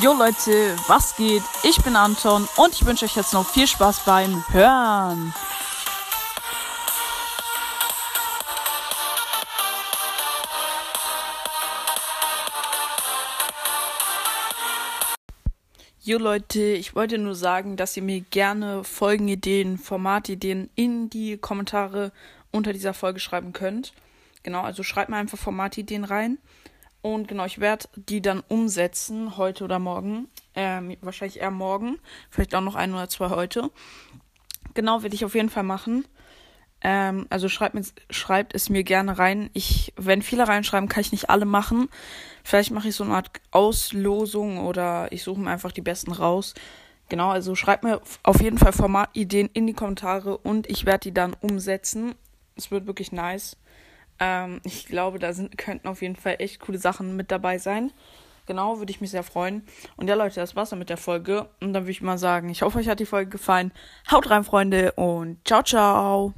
Jo Leute, was geht? Ich bin Anton und ich wünsche euch jetzt noch viel Spaß beim Hören. Jo Leute, ich wollte nur sagen, dass ihr mir gerne Folgenideen, Formatideen in die Kommentare unter dieser Folge schreiben könnt. Genau, also schreibt mir einfach Formatideen rein. Und genau, ich werde die dann umsetzen, heute oder morgen. Ähm, wahrscheinlich eher morgen. Vielleicht auch noch ein oder zwei heute. Genau, werde ich auf jeden Fall machen. Ähm, also schreibt, mir, schreibt es mir gerne rein. Ich, wenn viele reinschreiben, kann ich nicht alle machen. Vielleicht mache ich so eine Art Auslosung oder ich suche mir einfach die besten raus. Genau, also schreibt mir auf jeden Fall Formatideen in die Kommentare und ich werde die dann umsetzen. Es wird wirklich nice. Ähm, ich glaube, da sind, könnten auf jeden Fall echt coole Sachen mit dabei sein. Genau, würde ich mich sehr freuen. Und ja, Leute, das war's dann mit der Folge. Und dann würde ich mal sagen, ich hoffe, euch hat die Folge gefallen. Haut rein, Freunde, und ciao, ciao.